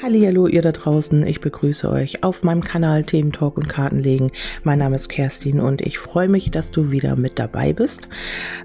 Hallo ihr da draußen, ich begrüße euch auf meinem Kanal Themen Talk und Kartenlegen. Mein Name ist Kerstin und ich freue mich, dass du wieder mit dabei bist.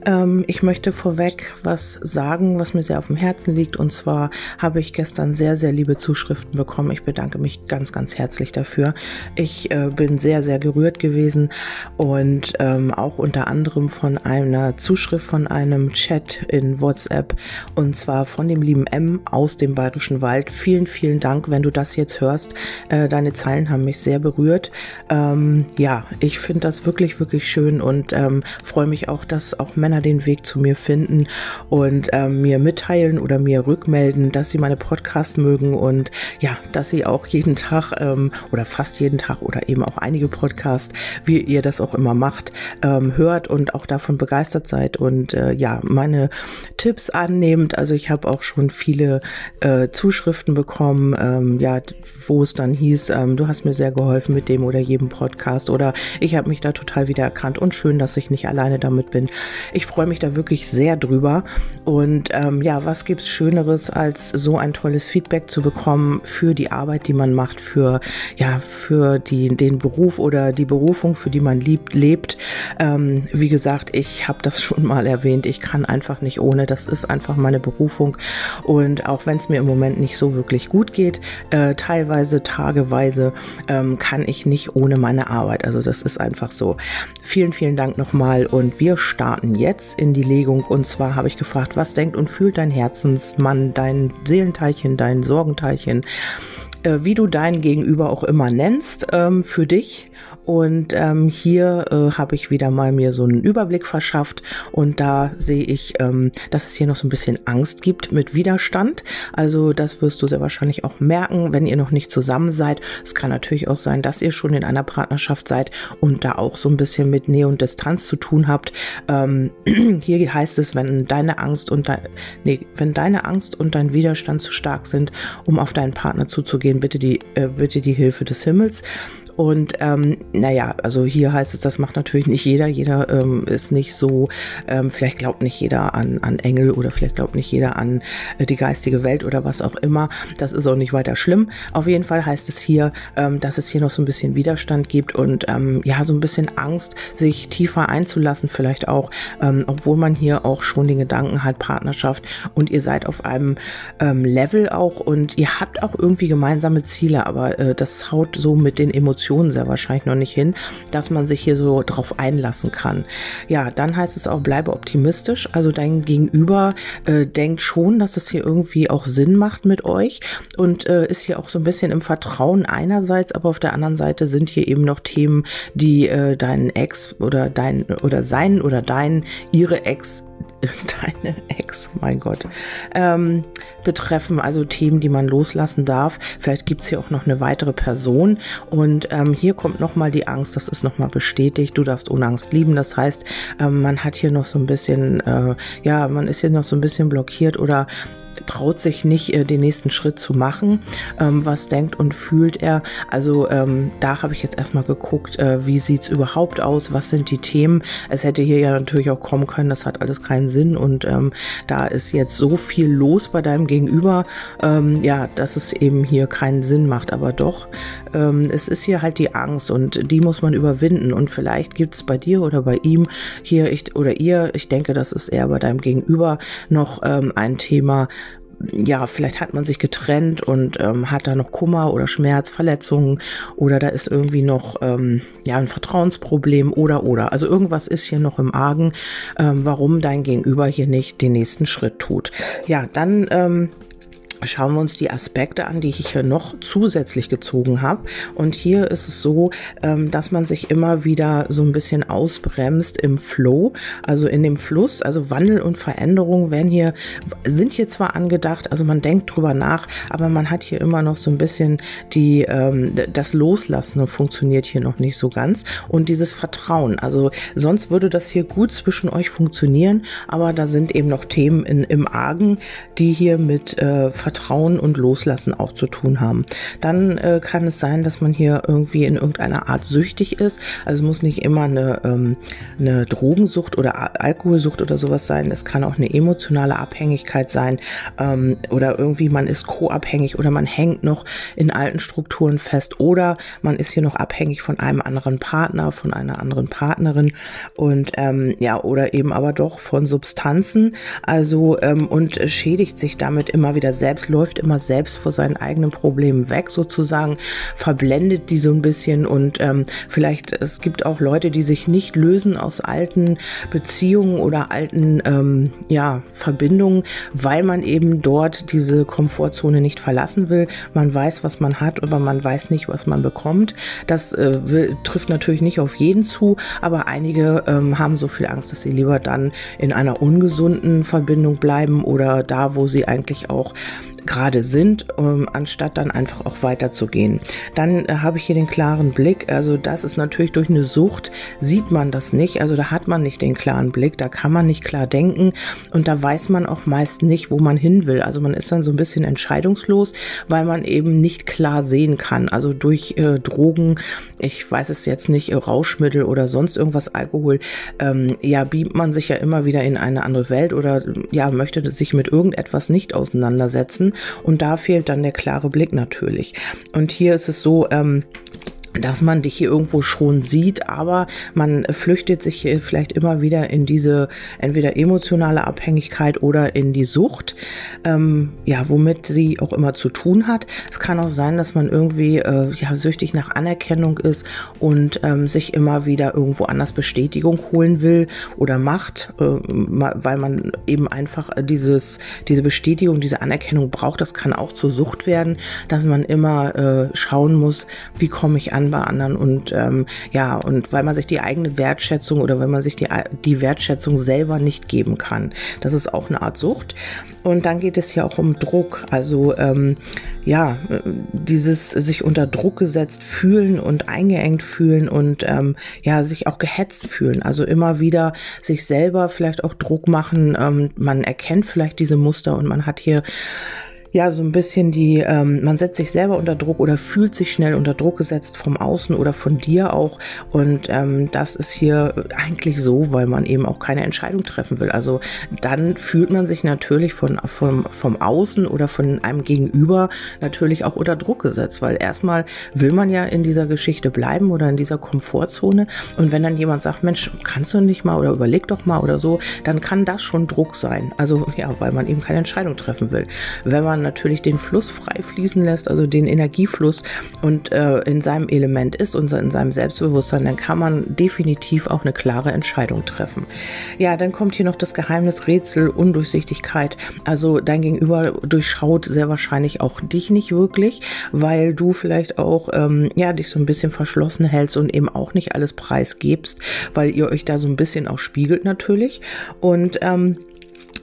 Ähm, ich möchte vorweg was sagen, was mir sehr auf dem Herzen liegt und zwar habe ich gestern sehr, sehr liebe Zuschriften bekommen. Ich bedanke mich ganz, ganz herzlich dafür. Ich äh, bin sehr, sehr gerührt gewesen und ähm, auch unter anderem von einer Zuschrift von einem Chat in WhatsApp und zwar von dem lieben M aus dem Bayerischen Wald. Vielen, vielen Dank, wenn du das jetzt hörst. Äh, deine Zeilen haben mich sehr berührt. Ähm, ja, ich finde das wirklich, wirklich schön und ähm, freue mich auch, dass auch Männer den Weg zu mir finden und ähm, mir mitteilen oder mir rückmelden, dass sie meine Podcasts mögen und ja, dass sie auch jeden Tag ähm, oder fast jeden Tag oder eben auch einige Podcasts, wie ihr das auch immer macht, ähm, hört und auch davon begeistert seid und äh, ja, meine Tipps annehmt. Also ich habe auch schon viele äh, Zuschriften bekommen, ähm, ja, wo es dann hieß, ähm, du hast mir sehr geholfen mit dem oder jedem Podcast oder ich habe mich da total wiedererkannt und schön, dass ich nicht alleine damit bin. Ich freue mich da wirklich sehr drüber und ähm, ja, was gibt's Schöneres als so ein tolles Feedback zu bekommen für die Arbeit, die man macht, für ja, für die, den Beruf oder die Berufung, für die man liebt, lebt. Ähm, wie gesagt, ich habe das schon mal erwähnt. Ich kann einfach nicht ohne. Das ist einfach meine Berufung und auch wenn es mir im Moment nicht so wirklich gut geht geht, äh, teilweise tageweise, ähm, kann ich nicht ohne meine Arbeit. Also das ist einfach so. Vielen, vielen Dank nochmal und wir starten jetzt in die Legung. Und zwar habe ich gefragt, was denkt und fühlt dein Herzensmann, dein Seelenteilchen, dein Sorgenteilchen, äh, wie du dein Gegenüber auch immer nennst, ähm, für dich und ähm, hier äh, habe ich wieder mal mir so einen Überblick verschafft und da sehe ich, ähm, dass es hier noch so ein bisschen Angst gibt mit Widerstand. Also das wirst du sehr wahrscheinlich auch merken, wenn ihr noch nicht zusammen seid. Es kann natürlich auch sein, dass ihr schon in einer Partnerschaft seid und da auch so ein bisschen mit Nähe und Distanz zu tun habt. Ähm, hier heißt es, wenn deine Angst und dein, nee, wenn deine Angst und dein Widerstand zu stark sind, um auf deinen Partner zuzugehen, bitte die, äh, bitte die Hilfe des Himmels. Und ähm, naja, also hier heißt es, das macht natürlich nicht jeder. Jeder ähm, ist nicht so, ähm, vielleicht glaubt nicht jeder an, an Engel oder vielleicht glaubt nicht jeder an äh, die geistige Welt oder was auch immer. Das ist auch nicht weiter schlimm. Auf jeden Fall heißt es hier, ähm, dass es hier noch so ein bisschen Widerstand gibt und ähm, ja, so ein bisschen Angst, sich tiefer einzulassen, vielleicht auch, ähm, obwohl man hier auch schon den Gedanken hat, Partnerschaft und ihr seid auf einem ähm, Level auch und ihr habt auch irgendwie gemeinsame Ziele, aber äh, das haut so mit den Emotionen sehr wahrscheinlich noch nicht hin, dass man sich hier so drauf einlassen kann. Ja, dann heißt es auch, bleibe optimistisch. Also dein Gegenüber äh, denkt schon, dass es hier irgendwie auch Sinn macht mit euch und äh, ist hier auch so ein bisschen im Vertrauen einerseits, aber auf der anderen Seite sind hier eben noch Themen, die äh, deinen Ex oder dein oder sein oder dein, ihre Ex deine Ex, mein Gott, ähm, betreffen, also Themen, die man loslassen darf. Vielleicht gibt es hier auch noch eine weitere Person und ähm, hier kommt nochmal die Angst, das ist nochmal bestätigt, du darfst ohne Angst lieben. Das heißt, ähm, man hat hier noch so ein bisschen, äh, ja, man ist hier noch so ein bisschen blockiert oder traut sich nicht, äh, den nächsten Schritt zu machen. Ähm, was denkt und fühlt er? Also ähm, da habe ich jetzt erstmal geguckt, äh, wie sieht's überhaupt aus? Was sind die Themen? Es hätte hier ja natürlich auch kommen können, das hat alles keinen Sinn und ähm, da ist jetzt so viel los bei deinem Gegenüber, ähm, ja, dass es eben hier keinen Sinn macht. Aber doch, ähm, es ist hier halt die Angst und die muss man überwinden und vielleicht gibt's bei dir oder bei ihm hier ich, oder ihr, ich denke, das ist eher bei deinem Gegenüber noch ähm, ein Thema, ja, vielleicht hat man sich getrennt und ähm, hat da noch Kummer oder Schmerz, Verletzungen oder da ist irgendwie noch ähm, ja ein Vertrauensproblem oder oder. Also irgendwas ist hier noch im Argen, ähm, warum dein Gegenüber hier nicht den nächsten Schritt tut. Ja, dann ähm, schauen wir uns die Aspekte an, die ich hier noch zusätzlich gezogen habe. Und hier ist es so, ähm, dass man sich immer wieder so ein bisschen ausbremst im Flow, also in dem Fluss. Also Wandel und Veränderung werden hier, sind hier zwar angedacht, also man denkt drüber nach, aber man hat hier immer noch so ein bisschen die, ähm, das Loslassen funktioniert hier noch nicht so ganz. Und dieses Vertrauen, also sonst würde das hier gut zwischen euch funktionieren, aber da sind eben noch Themen in, im Argen, die hier mit äh, Vertrauen Vertrauen und Loslassen auch zu tun haben. Dann äh, kann es sein, dass man hier irgendwie in irgendeiner Art süchtig ist. Also es muss nicht immer eine, ähm, eine Drogensucht oder Alkoholsucht oder sowas sein. Es kann auch eine emotionale Abhängigkeit sein ähm, oder irgendwie man ist co-abhängig oder man hängt noch in alten Strukturen fest oder man ist hier noch abhängig von einem anderen Partner, von einer anderen Partnerin und ähm, ja oder eben aber doch von Substanzen. Also ähm, und schädigt sich damit immer wieder selbst, läuft immer selbst vor seinen eigenen Problemen weg sozusagen, verblendet die so ein bisschen und ähm, vielleicht es gibt auch Leute, die sich nicht lösen aus alten Beziehungen oder alten ähm, ja Verbindungen, weil man eben dort diese Komfortzone nicht verlassen will. Man weiß, was man hat, aber man weiß nicht, was man bekommt. Das äh, will, trifft natürlich nicht auf jeden zu, aber einige ähm, haben so viel Angst, dass sie lieber dann in einer ungesunden Verbindung bleiben oder da, wo sie eigentlich auch gerade sind, ähm, anstatt dann einfach auch weiterzugehen. Dann äh, habe ich hier den klaren Blick. Also das ist natürlich durch eine Sucht, sieht man das nicht. Also da hat man nicht den klaren Blick, da kann man nicht klar denken und da weiß man auch meist nicht, wo man hin will. Also man ist dann so ein bisschen entscheidungslos, weil man eben nicht klar sehen kann. Also durch äh, Drogen, ich weiß es jetzt nicht, Rauschmittel oder sonst irgendwas, Alkohol, ähm, ja, beamt man sich ja immer wieder in eine andere Welt oder ja, möchte sich mit irgendetwas nicht auseinandersetzen und da fehlt dann der klare Blick natürlich. Und hier ist es so, ähm, dass man dich hier irgendwo schon sieht, aber man flüchtet sich hier vielleicht immer wieder in diese entweder emotionale Abhängigkeit oder in die Sucht, ähm, ja, womit sie auch immer zu tun hat. Es kann auch sein, dass man irgendwie äh, ja süchtig nach Anerkennung ist und ähm, sich immer wieder irgendwo anders Bestätigung holen will oder macht, äh, weil man eben einfach dieses diese Bestätigung, diese Anerkennung braucht. Das kann auch zur Sucht werden, dass man immer äh, schauen muss, wie komme ich an an bei anderen und ähm, ja, und weil man sich die eigene Wertschätzung oder wenn man sich die, die Wertschätzung selber nicht geben kann. Das ist auch eine Art Sucht. Und dann geht es hier auch um Druck. Also ähm, ja, dieses sich unter Druck gesetzt fühlen und eingeengt fühlen und ähm, ja, sich auch gehetzt fühlen. Also immer wieder sich selber vielleicht auch Druck machen. Ähm, man erkennt vielleicht diese Muster und man hat hier ja so ein bisschen die, ähm, man setzt sich selber unter Druck oder fühlt sich schnell unter Druck gesetzt vom Außen oder von dir auch. Und ähm, das ist hier eigentlich so, weil man eben auch keine Entscheidung treffen will. Also dann fühlt man sich natürlich von, vom, vom Außen oder von einem Gegenüber natürlich auch unter Druck gesetzt, weil erstmal will man ja in dieser Geschichte bleiben oder in dieser Komfortzone. Und wenn dann jemand sagt, Mensch, kannst du nicht mal oder überleg doch mal oder so, dann kann das schon Druck sein. Also ja, weil man eben keine Entscheidung treffen will. Wenn man natürlich den Fluss frei fließen lässt, also den Energiefluss und äh, in seinem Element ist und in seinem Selbstbewusstsein, dann kann man definitiv auch eine klare Entscheidung treffen. Ja, dann kommt hier noch das Geheimnis, Rätsel, Undurchsichtigkeit. Also dein Gegenüber durchschaut sehr wahrscheinlich auch dich nicht wirklich, weil du vielleicht auch ähm, ja dich so ein bisschen verschlossen hältst und eben auch nicht alles preisgibst, weil ihr euch da so ein bisschen auch spiegelt natürlich und ähm,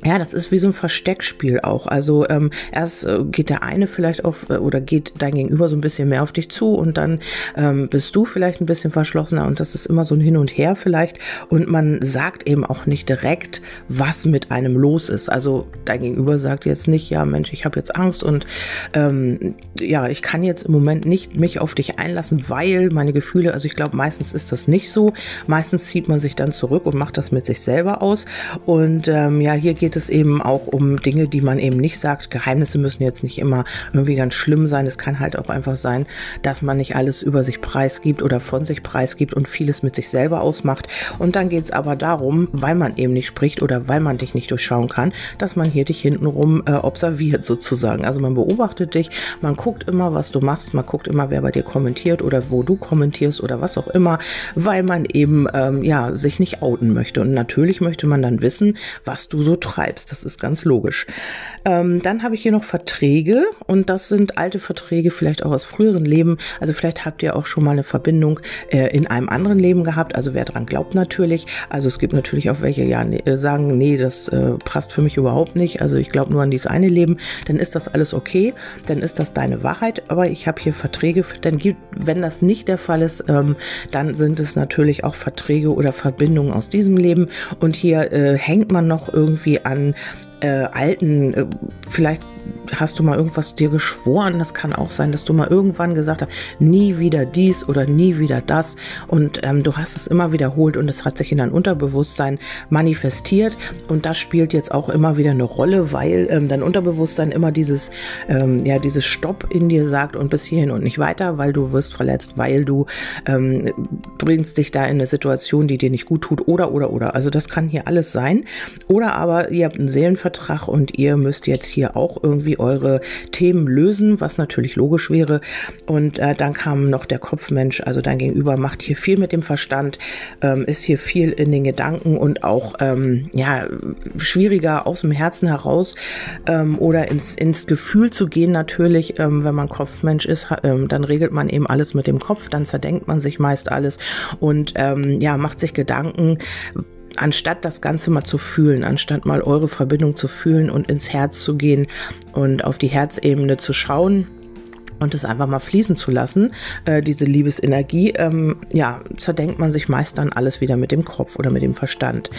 ja, das ist wie so ein Versteckspiel auch. Also ähm, erst äh, geht der eine vielleicht auf äh, oder geht dein Gegenüber so ein bisschen mehr auf dich zu und dann ähm, bist du vielleicht ein bisschen verschlossener und das ist immer so ein Hin und Her vielleicht und man sagt eben auch nicht direkt, was mit einem los ist. Also dein Gegenüber sagt jetzt nicht, ja Mensch, ich habe jetzt Angst und ähm, ja, ich kann jetzt im Moment nicht mich auf dich einlassen, weil meine Gefühle, also ich glaube meistens ist das nicht so. Meistens zieht man sich dann zurück und macht das mit sich selber aus und ähm, ja, hier geht geht es eben auch um Dinge, die man eben nicht sagt. Geheimnisse müssen jetzt nicht immer irgendwie ganz schlimm sein. Es kann halt auch einfach sein, dass man nicht alles über sich preisgibt oder von sich preisgibt und vieles mit sich selber ausmacht. Und dann geht es aber darum, weil man eben nicht spricht oder weil man dich nicht durchschauen kann, dass man hier dich hintenrum äh, observiert sozusagen. Also man beobachtet dich, man guckt immer, was du machst, man guckt immer, wer bei dir kommentiert oder wo du kommentierst oder was auch immer, weil man eben ähm, ja sich nicht outen möchte. Und natürlich möchte man dann wissen, was du so treibst treibst. Das ist ganz logisch. Ähm, dann habe ich hier noch Verträge und das sind alte Verträge, vielleicht auch aus früheren Leben. Also vielleicht habt ihr auch schon mal eine Verbindung äh, in einem anderen Leben gehabt. Also wer dran glaubt natürlich. Also es gibt natürlich auch welche, ja, nee, äh, sagen, nee, das äh, passt für mich überhaupt nicht. Also ich glaube nur an dieses eine Leben. Dann ist das alles okay. Dann ist das deine Wahrheit. Aber ich habe hier Verträge. Dann gibt, wenn das nicht der Fall ist, ähm, dann sind es natürlich auch Verträge oder Verbindungen aus diesem Leben. Und hier äh, hängt man noch irgendwie an äh, alten, äh, vielleicht hast du mal irgendwas dir geschworen. Das kann auch sein, dass du mal irgendwann gesagt hast, nie wieder dies oder nie wieder das. Und ähm, du hast es immer wiederholt und es hat sich in dein Unterbewusstsein manifestiert. Und das spielt jetzt auch immer wieder eine Rolle, weil ähm, dein Unterbewusstsein immer dieses, ähm, ja, dieses Stopp in dir sagt und bis hierhin und nicht weiter, weil du wirst verletzt, weil du ähm, bringst dich da in eine Situation, die dir nicht gut tut oder, oder, oder. Also das kann hier alles sein. Oder aber ihr habt einen Seelenvertrag und ihr müsst jetzt hier auch irgendwie eure Themen lösen, was natürlich logisch wäre. Und äh, dann kam noch der Kopfmensch, also dein Gegenüber macht hier viel mit dem Verstand, ähm, ist hier viel in den Gedanken und auch ähm, ja schwieriger aus dem Herzen heraus ähm, oder ins, ins Gefühl zu gehen natürlich, ähm, wenn man Kopfmensch ist, ähm, dann regelt man eben alles mit dem Kopf, dann zerdenkt man sich meist alles und ähm, ja, macht sich Gedanken, anstatt das Ganze mal zu fühlen, anstatt mal eure Verbindung zu fühlen und ins Herz zu gehen und auf die Herzebene zu schauen, und es einfach mal fließen zu lassen, äh, diese Liebesenergie, ähm, ja, zerdenkt man sich meist dann alles wieder mit dem Kopf oder mit dem Verstand.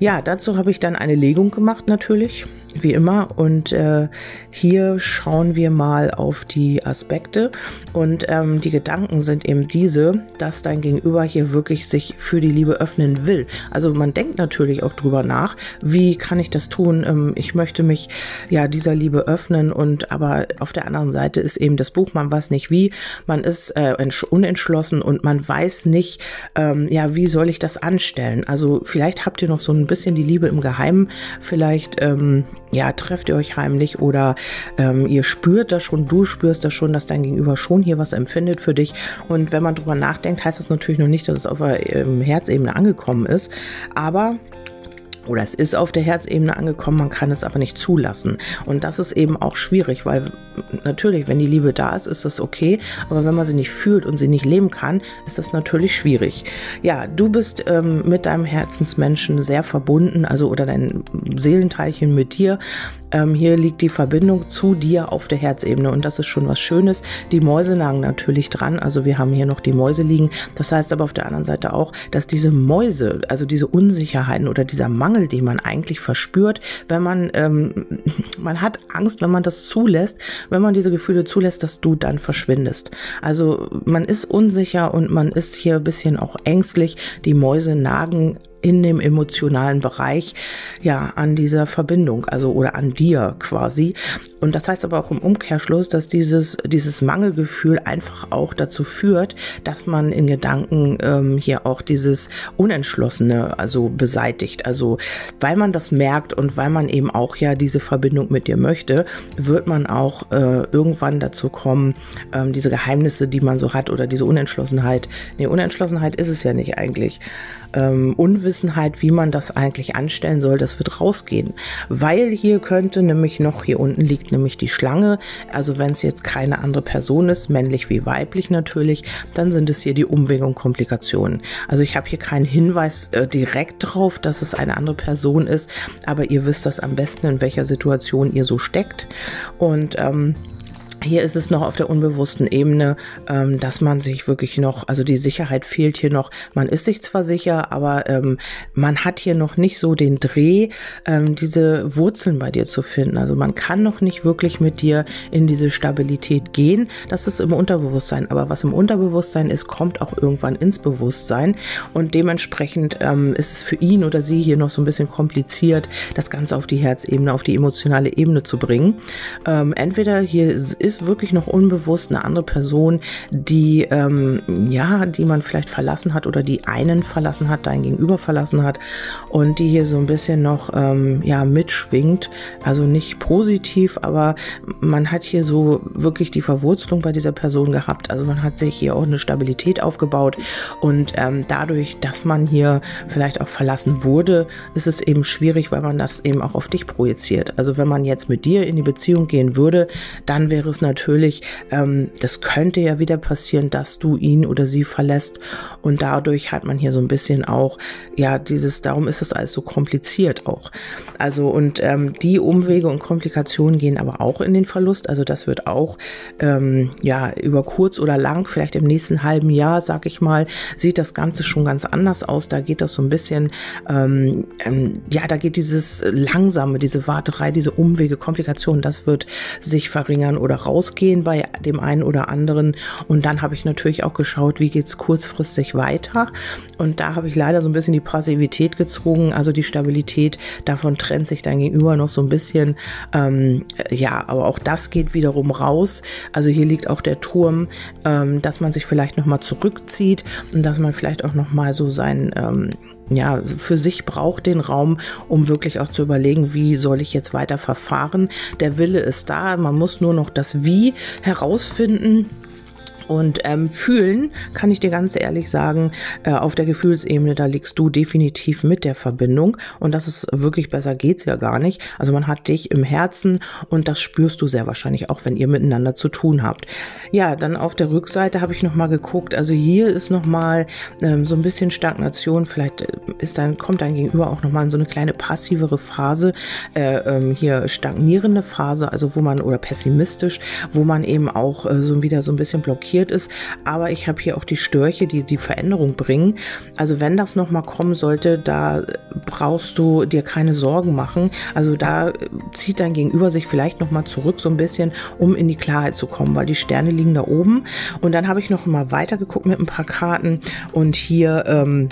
Ja, dazu habe ich dann eine Legung gemacht natürlich wie immer. Und äh, hier schauen wir mal auf die Aspekte. Und ähm, die Gedanken sind eben diese, dass dein Gegenüber hier wirklich sich für die Liebe öffnen will. Also man denkt natürlich auch drüber nach, wie kann ich das tun? Ähm, ich möchte mich ja dieser Liebe öffnen. Und aber auf der anderen Seite ist eben das Buch, man weiß nicht wie, man ist äh, unentschlossen und man weiß nicht, ähm, ja, wie soll ich das anstellen? Also vielleicht habt ihr noch so ein bisschen die Liebe im Geheimen, vielleicht ähm, ja, trefft ihr euch heimlich oder ähm, ihr spürt das schon, du spürst das schon, dass dein Gegenüber schon hier was empfindet für dich. Und wenn man drüber nachdenkt, heißt das natürlich noch nicht, dass es auf der ähm, Herzebene angekommen ist. Aber oder es ist auf der Herzebene angekommen, man kann es aber nicht zulassen. Und das ist eben auch schwierig, weil natürlich, wenn die Liebe da ist, ist das okay, aber wenn man sie nicht fühlt und sie nicht leben kann, ist das natürlich schwierig. Ja, du bist ähm, mit deinem Herzensmenschen sehr verbunden, also oder dein Seelenteilchen mit dir. Ähm, hier liegt die Verbindung zu dir auf der Herzebene und das ist schon was Schönes. Die Mäuse lagen natürlich dran, also wir haben hier noch die Mäuse liegen. Das heißt aber auf der anderen Seite auch, dass diese Mäuse, also diese Unsicherheiten oder dieser Mangel, den man eigentlich verspürt, wenn man, ähm, man hat Angst, wenn man das zulässt, wenn man diese Gefühle zulässt, dass du dann verschwindest. Also man ist unsicher und man ist hier ein bisschen auch ängstlich. Die Mäuse nagen in dem emotionalen Bereich ja an dieser Verbindung, also oder an dir quasi. Und das heißt aber auch im Umkehrschluss, dass dieses, dieses Mangelgefühl einfach auch dazu führt, dass man in Gedanken ähm, hier auch dieses Unentschlossene also beseitigt. Also weil man das merkt und weil man eben auch ja diese Verbindung mit dir möchte, wird man auch äh, irgendwann dazu kommen, ähm, diese Geheimnisse, die man so hat oder diese Unentschlossenheit, nee, Unentschlossenheit ist es ja nicht eigentlich, ähm, Unwissenheit, wie man das eigentlich anstellen soll, das wird rausgehen. Weil hier könnte nämlich noch, hier unten liegt nämlich die Schlange, also wenn es jetzt keine andere Person ist, männlich wie weiblich natürlich, dann sind es hier die Umwege und Komplikationen. Also ich habe hier keinen Hinweis äh, direkt drauf, dass es eine andere Person ist, aber ihr wisst das am besten, in welcher Situation ihr so steckt. Und ähm, hier ist es noch auf der unbewussten Ebene, ähm, dass man sich wirklich noch, also die Sicherheit fehlt hier noch. Man ist sich zwar sicher, aber ähm, man hat hier noch nicht so den Dreh, ähm, diese Wurzeln bei dir zu finden. Also man kann noch nicht wirklich mit dir in diese Stabilität gehen. Das ist im Unterbewusstsein. Aber was im Unterbewusstsein ist, kommt auch irgendwann ins Bewusstsein. Und dementsprechend ähm, ist es für ihn oder sie hier noch so ein bisschen kompliziert, das Ganze auf die Herzebene, auf die emotionale Ebene zu bringen. Ähm, entweder hier ist ist wirklich noch unbewusst eine andere Person, die ähm, ja, die man vielleicht verlassen hat oder die einen verlassen hat, dein Gegenüber verlassen hat und die hier so ein bisschen noch ähm, ja mitschwingt. Also nicht positiv, aber man hat hier so wirklich die Verwurzelung bei dieser Person gehabt. Also man hat sich hier auch eine Stabilität aufgebaut und ähm, dadurch, dass man hier vielleicht auch verlassen wurde, ist es eben schwierig, weil man das eben auch auf dich projiziert. Also wenn man jetzt mit dir in die Beziehung gehen würde, dann wäre es ist natürlich, ähm, das könnte ja wieder passieren, dass du ihn oder sie verlässt. Und dadurch hat man hier so ein bisschen auch, ja, dieses, darum ist es alles so kompliziert auch. Also und ähm, die Umwege und Komplikationen gehen aber auch in den Verlust, also das wird auch, ähm, ja, über kurz oder lang, vielleicht im nächsten halben Jahr, sag ich mal, sieht das Ganze schon ganz anders aus, da geht das so ein bisschen, ähm, ähm, ja, da geht dieses langsame, diese Warterei, diese Umwege, Komplikationen, das wird sich verringern oder rausgehen bei dem einen oder anderen. Und dann habe ich natürlich auch geschaut, wie geht es kurzfristig weiter. Und da habe ich leider so ein bisschen die Passivität gezogen, also die Stabilität. Davon trennt sich dann gegenüber noch so ein bisschen. Ähm, ja, aber auch das geht wiederum raus. Also hier liegt auch der Turm, ähm, dass man sich vielleicht nochmal zurückzieht und dass man vielleicht auch nochmal so sein ähm, ja, für sich braucht den Raum, um wirklich auch zu überlegen, wie soll ich jetzt weiter verfahren. Der Wille ist da, man muss nur noch das Wie herausfinden. Und ähm, fühlen, kann ich dir ganz ehrlich sagen, äh, auf der Gefühlsebene, da liegst du definitiv mit der Verbindung. Und das ist wirklich besser geht's ja gar nicht. Also man hat dich im Herzen und das spürst du sehr wahrscheinlich auch, wenn ihr miteinander zu tun habt. Ja, dann auf der Rückseite habe ich nochmal geguckt. Also hier ist nochmal ähm, so ein bisschen Stagnation. Vielleicht äh, ist dann, kommt dein Gegenüber auch nochmal in so eine kleine passivere Phase. Äh, ähm, hier stagnierende Phase, also wo man, oder pessimistisch, wo man eben auch äh, so wieder so ein bisschen blockiert blockiert ist. Aber ich habe hier auch die Störche, die die Veränderung bringen. Also wenn das nochmal kommen sollte, da brauchst du dir keine Sorgen machen. Also da zieht dein Gegenüber sich vielleicht nochmal zurück so ein bisschen, um in die Klarheit zu kommen, weil die Sterne liegen da oben. Und dann habe ich noch mal weiter geguckt mit ein paar Karten und hier ähm,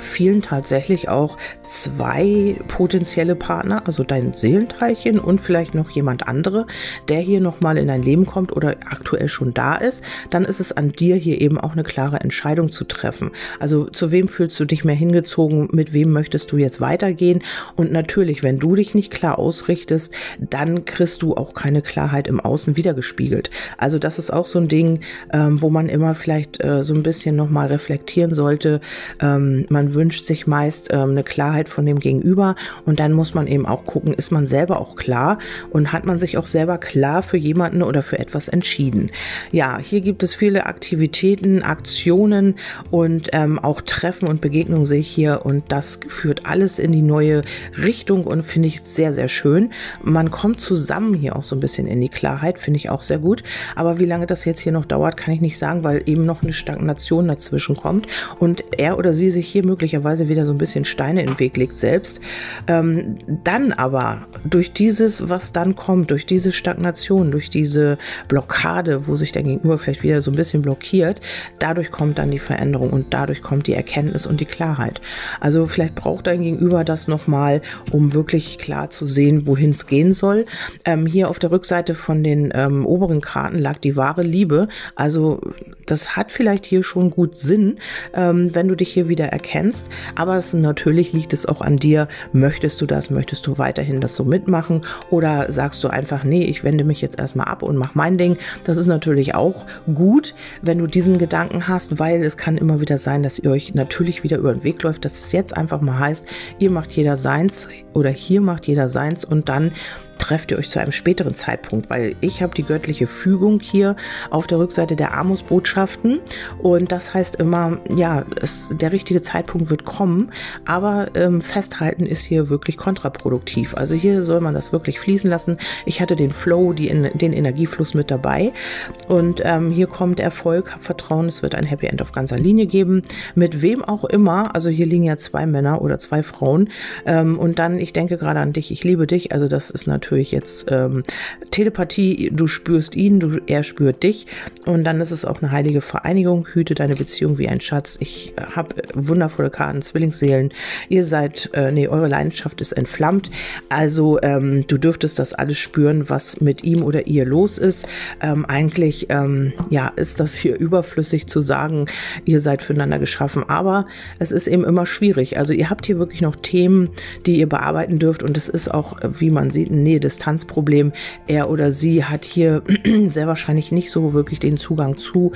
fielen tatsächlich auch zwei potenzielle Partner, also dein Seelenteilchen und vielleicht noch jemand andere, der hier nochmal in dein Leben kommt oder aktuell schon da ist, dann ist es an dir hier eben auch eine klare Entscheidung zu treffen. Also zu wem fühlst du dich mehr hingezogen, mit wem möchtest du jetzt weitergehen und natürlich, wenn du dich nicht klar ausrichtest, dann kriegst du auch keine Klarheit im Außen wiedergespiegelt. Also das ist auch so ein Ding, ähm, wo man immer vielleicht äh, so ein bisschen nochmal reflektieren sollte. Ähm, man wünscht sich meist ähm, eine Klarheit von dem Gegenüber und dann muss man eben auch gucken, ist man selber auch klar und hat man sich auch selber klar für jemanden oder für etwas entschieden. Ja, hier gibt es viele Aktivitäten, Aktionen und ähm, auch Treffen und Begegnungen sehe ich hier und das führt alles in die neue Richtung und finde ich sehr, sehr schön. Man kommt zusammen hier auch so ein bisschen in die Klarheit, finde ich auch sehr gut. Aber wie lange das jetzt hier noch dauert, kann ich nicht sagen, weil eben noch eine Stagnation dazwischen kommt und er oder sie sich hier möglicherweise möglicherweise wieder so ein bisschen Steine im Weg legt selbst. Ähm, dann aber durch dieses, was dann kommt, durch diese Stagnation, durch diese Blockade, wo sich der Gegenüber vielleicht wieder so ein bisschen blockiert, dadurch kommt dann die Veränderung und dadurch kommt die Erkenntnis und die Klarheit. Also vielleicht braucht dein Gegenüber das nochmal, um wirklich klar zu sehen, wohin es gehen soll. Ähm, hier auf der Rückseite von den ähm, oberen Karten lag die wahre Liebe. Also das hat vielleicht hier schon gut Sinn, ähm, wenn du dich hier wieder erkennst kannst. Aber es, natürlich liegt es auch an dir. Möchtest du das? Möchtest du weiterhin das so mitmachen? Oder sagst du einfach, nee, ich wende mich jetzt erstmal ab und mach mein Ding. Das ist natürlich auch gut, wenn du diesen Gedanken hast, weil es kann immer wieder sein, dass ihr euch natürlich wieder über den Weg läuft, dass es jetzt einfach mal heißt, ihr macht jeder seins oder hier macht jeder seins und dann trefft ihr euch zu einem späteren Zeitpunkt, weil ich habe die göttliche Fügung hier auf der Rückseite der Amos-Botschaften und das heißt immer, ja, es, der richtige Zeitpunkt wird kommen, aber ähm, festhalten ist hier wirklich kontraproduktiv. Also hier soll man das wirklich fließen lassen. Ich hatte den Flow, die, den Energiefluss mit dabei. Und ähm, hier kommt Erfolg, hab Vertrauen, es wird ein Happy End auf ganzer Linie geben, mit wem auch immer, also hier liegen ja zwei Männer oder zwei Frauen. Ähm, und dann, ich denke gerade an dich, ich liebe dich, also das ist natürlich natürlich jetzt ähm, Telepathie, du spürst ihn, du, er spürt dich und dann ist es auch eine heilige Vereinigung, hüte deine Beziehung wie ein Schatz. Ich äh, habe wundervolle Karten, Zwillingsseelen, ihr seid, äh, nee, eure Leidenschaft ist entflammt, also ähm, du dürftest das alles spüren, was mit ihm oder ihr los ist. Ähm, eigentlich, ähm, ja, ist das hier überflüssig zu sagen, ihr seid füreinander geschaffen, aber es ist eben immer schwierig. Also ihr habt hier wirklich noch Themen, die ihr bearbeiten dürft und es ist auch, wie man sieht, ein Nähe-Distanz-Problem. Er oder sie hat hier sehr wahrscheinlich nicht so wirklich den Zugang zu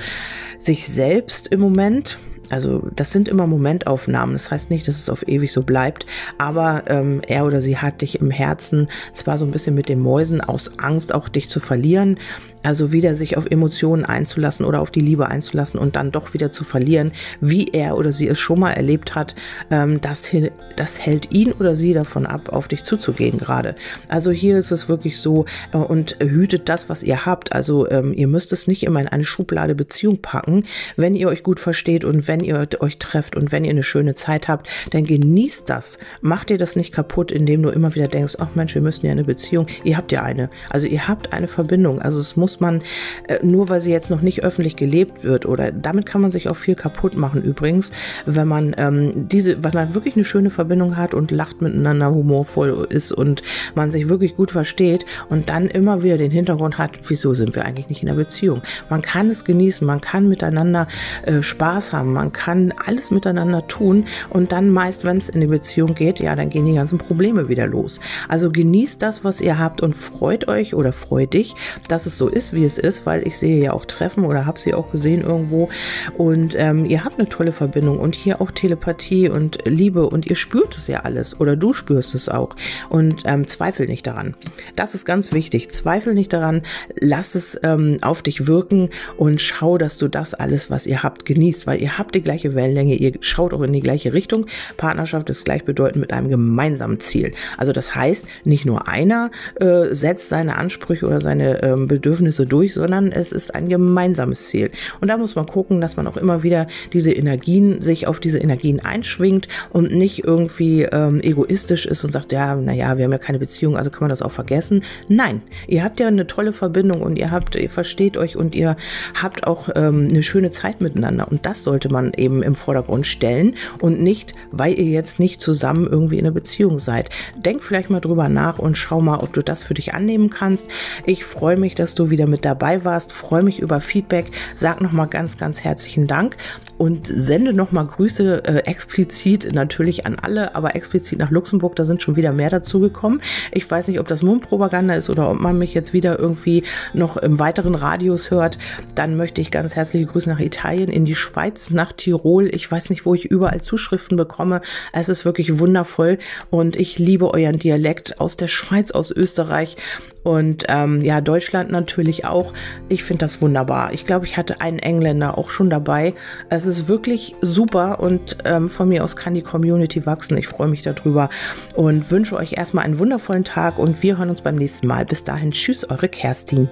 sich selbst im Moment Also das sind immer Momentaufnahmen. Das heißt nicht, dass es auf ewig so bleibt, aber ähm, er oder sie hat dich im Herzen zwar so ein bisschen mit den Mäusen aus Angst auch dich zu verlieren, also wieder sich auf Emotionen einzulassen oder auf die Liebe einzulassen und dann doch wieder zu verlieren, wie er oder sie es schon mal erlebt hat, ähm, das, das hält ihn oder sie davon ab, auf dich zuzugehen gerade. Also hier ist es wirklich so äh, und hütet das, was ihr habt. Also ähm, ihr müsst es nicht immer in eine Schublade Beziehung packen. Wenn ihr euch gut versteht und wenn ihr euch trefft und wenn ihr eine schöne Zeit habt, dann genießt das. Macht ihr das nicht kaputt, indem du immer wieder denkst, ach Mensch, wir müssen ja eine Beziehung. Ihr habt ja eine. Also ihr habt eine Verbindung. Also es muss muss man, äh, nur weil sie jetzt noch nicht öffentlich gelebt wird oder damit kann man sich auch viel kaputt machen übrigens, wenn man ähm, diese, weil man wirklich eine schöne Verbindung hat und lacht miteinander, humorvoll ist und man sich wirklich gut versteht und dann immer wieder den Hintergrund hat, wieso sind wir eigentlich nicht in der Beziehung? Man kann es genießen, man kann miteinander äh, Spaß haben, man kann alles miteinander tun und dann meist, wenn es in die Beziehung geht, ja, dann gehen die ganzen Probleme wieder los. Also genießt das, was ihr habt und freut euch oder freut dich, dass es so ist ist, wie es ist, weil ich sehe ja auch Treffen oder habe sie auch gesehen irgendwo. Und ähm, ihr habt eine tolle Verbindung und hier auch Telepathie und Liebe und ihr spürt es ja alles oder du spürst es auch. Und ähm, zweifel nicht daran. Das ist ganz wichtig. Zweifel nicht daran. Lass es ähm, auf dich wirken und schau, dass du das alles, was ihr habt, genießt, weil ihr habt die gleiche Wellenlänge, ihr schaut auch in die gleiche Richtung. Partnerschaft ist gleichbedeutend mit einem gemeinsamen Ziel. Also das heißt, nicht nur einer äh, setzt seine Ansprüche oder seine ähm, Bedürfnisse Ergebnisse durch, sondern es ist ein gemeinsames Ziel. Und da muss man gucken, dass man auch immer wieder diese Energien, sich auf diese Energien einschwingt und nicht irgendwie ähm, egoistisch ist und sagt, ja, naja, wir haben ja keine Beziehung, also kann man das auch vergessen. Nein, ihr habt ja eine tolle Verbindung und ihr habt, ihr versteht euch und ihr habt auch ähm, eine schöne Zeit miteinander. Und das sollte man eben im Vordergrund stellen und nicht, weil ihr jetzt nicht zusammen irgendwie in einer Beziehung seid. Denk vielleicht mal drüber nach und schau mal, ob du das für dich annehmen kannst. Ich freue mich, dass du wieder wieder mit dabei warst. Freue mich über Feedback. Sag nochmal ganz, ganz herzlichen Dank und sende nochmal Grüße äh, explizit natürlich an alle, aber explizit nach Luxemburg. Da sind schon wieder mehr dazu gekommen. Ich weiß nicht, ob das Mundpropaganda ist oder ob man mich jetzt wieder irgendwie noch im weiteren Radius hört. Dann möchte ich ganz herzliche Grüße nach Italien, in die Schweiz, nach Tirol. Ich weiß nicht, wo ich überall Zuschriften bekomme. Es ist wirklich wundervoll und ich liebe euren Dialekt aus der Schweiz, aus Österreich und ähm, ja, Deutschland natürlich auch. Ich finde das wunderbar. Ich glaube, ich hatte einen Engländer auch schon dabei. Es ist wirklich super und ähm, von mir aus kann die Community wachsen. Ich freue mich darüber und wünsche euch erstmal einen wundervollen Tag und wir hören uns beim nächsten Mal. Bis dahin, tschüss, eure Kerstin.